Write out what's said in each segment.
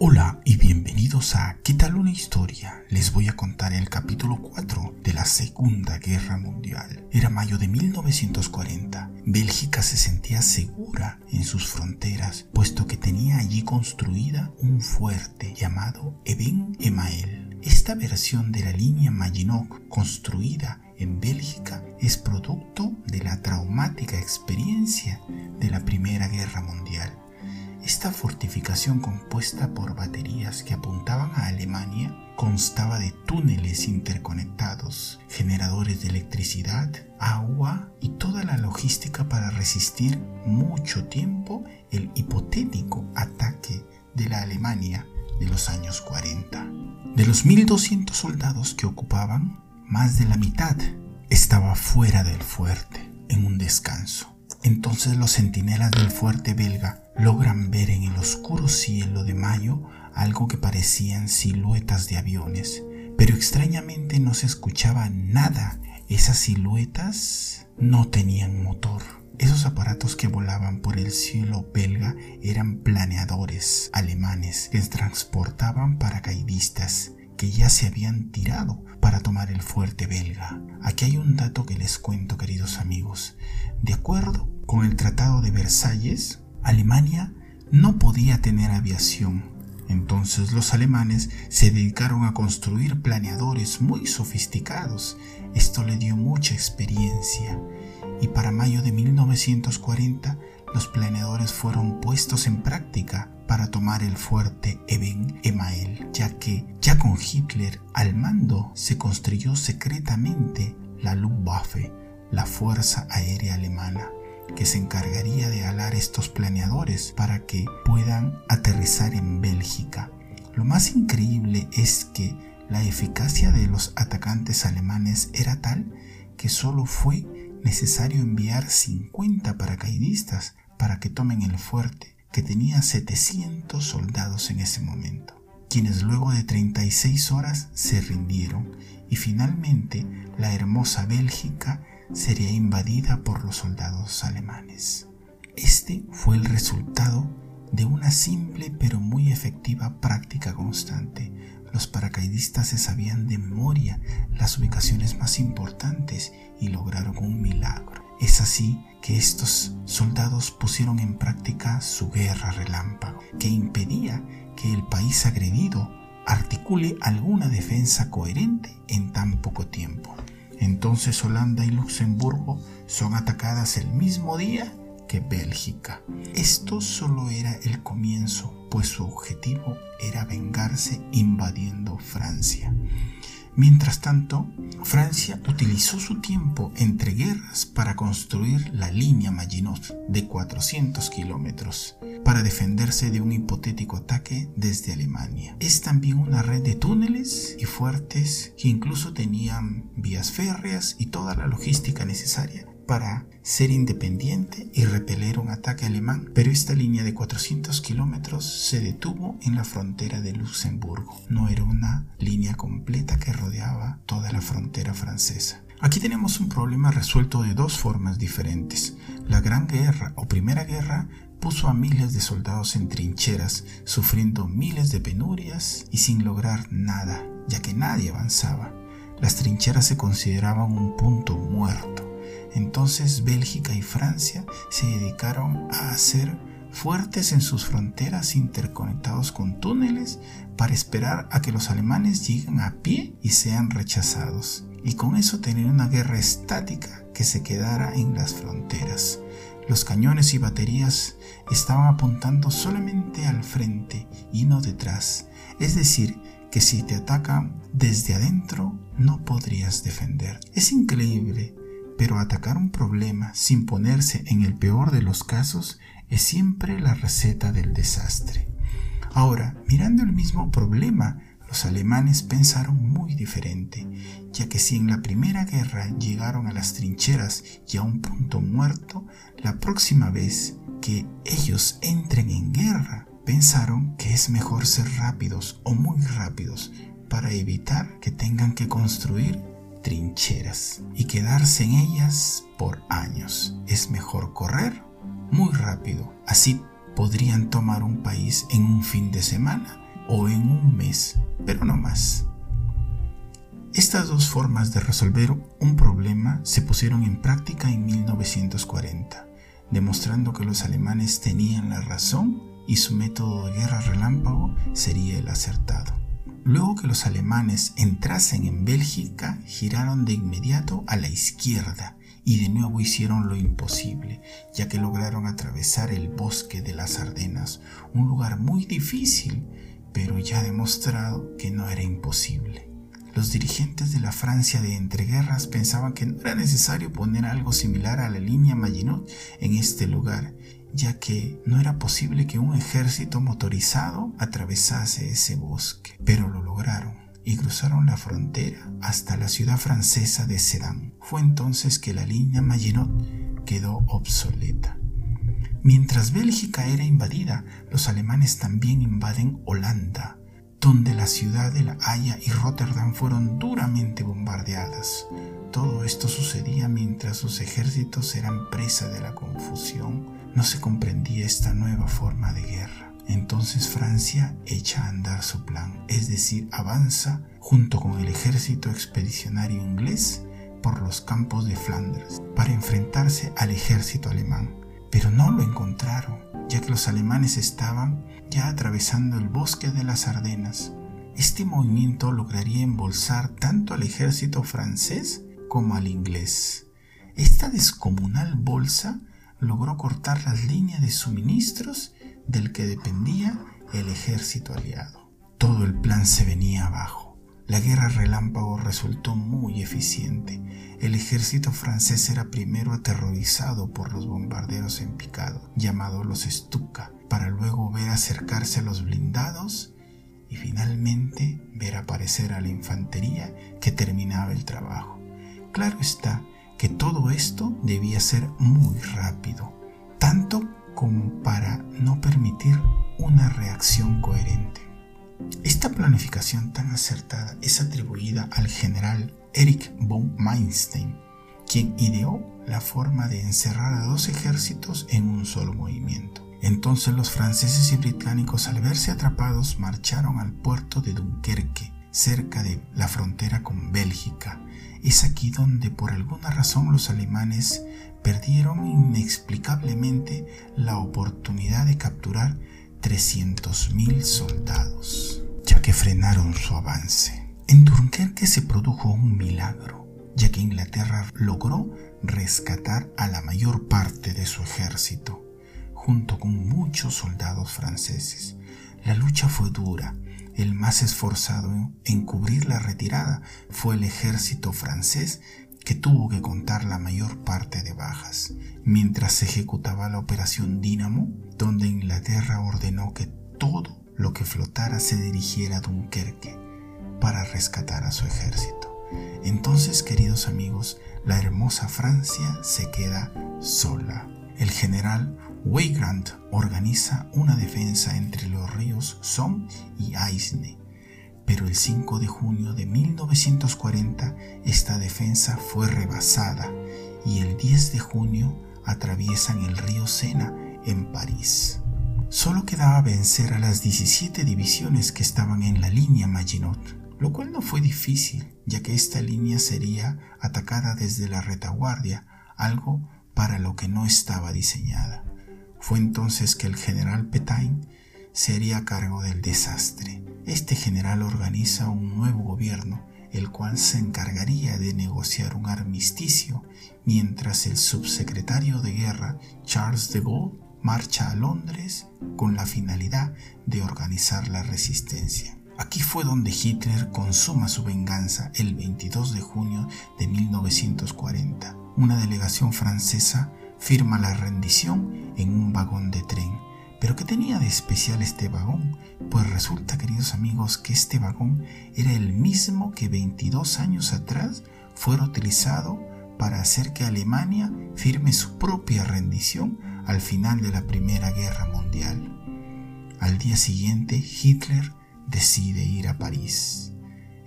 Hola y bienvenidos a ¿Qué tal una historia? Les voy a contar el capítulo 4 de la Segunda Guerra Mundial. Era mayo de 1940. Bélgica se sentía segura en sus fronteras, puesto que tenía allí construida un fuerte llamado Eben Emael. Esta versión de la línea Maginot construida en Bélgica es producto de la traumática experiencia de la Primera Guerra Mundial. Esta fortificación compuesta por baterías que apuntaban a Alemania constaba de túneles interconectados, generadores de electricidad, agua y toda la logística para resistir mucho tiempo el hipotético ataque de la Alemania de los años 40. De los 1.200 soldados que ocupaban, más de la mitad estaba fuera del fuerte, en un descanso. Entonces los centinelas del fuerte belga logran ver en el oscuro cielo de mayo algo que parecían siluetas de aviones, pero extrañamente no se escuchaba nada. Esas siluetas no tenían motor. Esos aparatos que volaban por el cielo belga eran planeadores alemanes que transportaban paracaidistas que ya se habían tirado para tomar el fuerte belga. Aquí hay un dato que les cuento, queridos amigos. De acuerdo con el Tratado de Versalles, Alemania no podía tener aviación. Entonces los alemanes se dedicaron a construir planeadores muy sofisticados. Esto le dio mucha experiencia. Y para mayo de 1940 los planeadores fueron puestos en práctica para tomar el fuerte Eben Emael, ya que ya con Hitler al mando se construyó secretamente la Luftwaffe, la Fuerza Aérea Alemana, que se encargaría de alar estos planeadores para que puedan aterrizar en Bélgica. Lo más increíble es que la eficacia de los atacantes alemanes era tal que solo fue necesario enviar 50 paracaidistas para que tomen el fuerte que tenía 700 soldados en ese momento, quienes luego de 36 horas se rindieron y finalmente la hermosa Bélgica sería invadida por los soldados alemanes. Este fue el resultado de una simple pero muy efectiva práctica constante. Los paracaidistas se sabían de memoria las ubicaciones más importantes y lograron un milagro. Es así que estos soldados pusieron en práctica su guerra relámpago, que impedía que el país agredido articule alguna defensa coherente en tan poco tiempo. Entonces Holanda y Luxemburgo son atacadas el mismo día que Bélgica. Esto solo era el comienzo, pues su objetivo era vengarse invadiendo Francia. Mientras tanto, Francia utilizó su tiempo entre guerras para construir la línea Maginot de 400 kilómetros para defenderse de un hipotético ataque desde Alemania. Es también una red de túneles y fuertes que incluso tenían vías férreas y toda la logística necesaria para ser independiente y repeler un ataque alemán, pero esta línea de 400 kilómetros se detuvo en la frontera de Luxemburgo. No era una línea completa que rodeaba toda la frontera francesa. Aquí tenemos un problema resuelto de dos formas diferentes. La Gran Guerra o Primera Guerra puso a miles de soldados en trincheras, sufriendo miles de penurias y sin lograr nada, ya que nadie avanzaba. Las trincheras se consideraban un punto muerto. Entonces Bélgica y Francia se dedicaron a hacer fuertes en sus fronteras interconectados con túneles para esperar a que los alemanes lleguen a pie y sean rechazados. Y con eso tener una guerra estática que se quedara en las fronteras. Los cañones y baterías estaban apuntando solamente al frente y no detrás. Es decir, que si te atacan desde adentro no podrías defender. Es increíble pero atacar un problema sin ponerse en el peor de los casos es siempre la receta del desastre. Ahora, mirando el mismo problema, los alemanes pensaron muy diferente, ya que si en la primera guerra llegaron a las trincheras y a un punto muerto, la próxima vez que ellos entren en guerra, pensaron que es mejor ser rápidos o muy rápidos para evitar que tengan que construir trincheras y quedarse en ellas por años. Es mejor correr muy rápido. Así podrían tomar un país en un fin de semana o en un mes, pero no más. Estas dos formas de resolver un problema se pusieron en práctica en 1940, demostrando que los alemanes tenían la razón y su método de guerra relámpago sería el acertado. Luego que los alemanes entrasen en Bélgica, giraron de inmediato a la izquierda y de nuevo hicieron lo imposible, ya que lograron atravesar el bosque de las Ardenas, un lugar muy difícil, pero ya demostrado que no era imposible. Los dirigentes de la Francia de entreguerras pensaban que no era necesario poner algo similar a la línea Maginot en este lugar, ya que no era posible que un ejército motorizado atravesase ese bosque, pero lo lograron y cruzaron la frontera hasta la ciudad francesa de Sedan. Fue entonces que la línea Maginot quedó obsoleta. Mientras Bélgica era invadida, los alemanes también invaden Holanda, donde la ciudad de La Haya y Rotterdam fueron duramente bombardeadas. Todo esto sucedía mientras sus ejércitos eran presa de la confusión no se comprendía esta nueva forma de guerra. Entonces Francia echa a andar su plan, es decir, avanza junto con el ejército expedicionario inglés por los campos de Flandres para enfrentarse al ejército alemán. Pero no lo encontraron, ya que los alemanes estaban ya atravesando el bosque de las Ardenas. Este movimiento lograría embolsar tanto al ejército francés como al inglés. Esta descomunal bolsa logró cortar las líneas de suministros del que dependía el ejército aliado. Todo el plan se venía abajo. La guerra relámpago resultó muy eficiente. El ejército francés era primero aterrorizado por los bombarderos en picado, llamados los Stuka, para luego ver acercarse a los blindados y finalmente ver aparecer a la infantería que terminaba el trabajo. Claro está que todo esto debía ser muy rápido, tanto como para no permitir una reacción coherente. Esta planificación tan acertada es atribuida al general Erich von Manstein, quien ideó la forma de encerrar a dos ejércitos en un solo movimiento. Entonces los franceses y británicos al verse atrapados marcharon al puerto de Dunkerque, cerca de la frontera con Bélgica, es aquí donde por alguna razón los alemanes perdieron inexplicablemente la oportunidad de capturar 300.000 soldados, ya que frenaron su avance. En Dunkerque se produjo un milagro, ya que Inglaterra logró rescatar a la mayor parte de su ejército, junto con muchos soldados franceses. La lucha fue dura el más esforzado en cubrir la retirada fue el ejército francés que tuvo que contar la mayor parte de bajas, mientras se ejecutaba la operación Dínamo, donde Inglaterra ordenó que todo lo que flotara se dirigiera a Dunkerque para rescatar a su ejército. Entonces, queridos amigos, la hermosa Francia se queda sola. El general Weygand organiza una defensa entre los ríos Somme y Aisne, pero el 5 de junio de 1940 esta defensa fue rebasada y el 10 de junio atraviesan el río Sena en París. Solo quedaba vencer a las 17 divisiones que estaban en la línea Maginot, lo cual no fue difícil, ya que esta línea sería atacada desde la retaguardia, algo para lo que no estaba diseñada. Fue entonces que el general Petain se haría cargo del desastre. Este general organiza un nuevo gobierno, el cual se encargaría de negociar un armisticio, mientras el subsecretario de guerra, Charles de Gaulle, marcha a Londres con la finalidad de organizar la resistencia. Aquí fue donde Hitler consuma su venganza el 22 de junio de 1940. Una delegación francesa firma la rendición en un vagón de tren. Pero ¿qué tenía de especial este vagón? Pues resulta, queridos amigos, que este vagón era el mismo que 22 años atrás fuera utilizado para hacer que Alemania firme su propia rendición al final de la Primera Guerra Mundial. Al día siguiente, Hitler decide ir a París.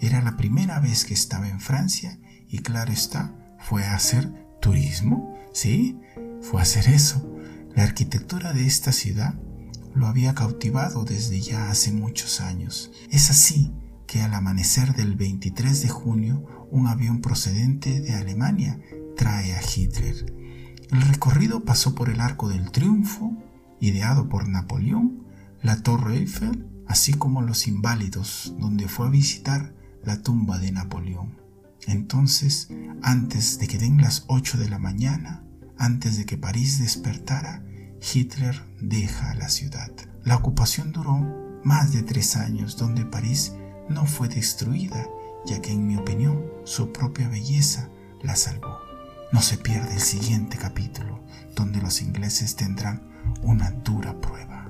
Era la primera vez que estaba en Francia y claro está, fue a hacer turismo, ¿sí? fue hacer eso. La arquitectura de esta ciudad, lo había cautivado desde ya hace muchos años. Es así que al amanecer del 23 de junio un avión procedente de Alemania trae a Hitler. El recorrido pasó por el Arco del Triunfo, ideado por Napoleón, la Torre Eiffel, así como los Inválidos, donde fue a visitar la tumba de Napoleón. Entonces, antes de que den las 8 de la mañana, antes de que París despertara, Hitler deja la ciudad. La ocupación duró más de tres años, donde París no fue destruida, ya que en mi opinión su propia belleza la salvó. No se pierde el siguiente capítulo, donde los ingleses tendrán una dura prueba.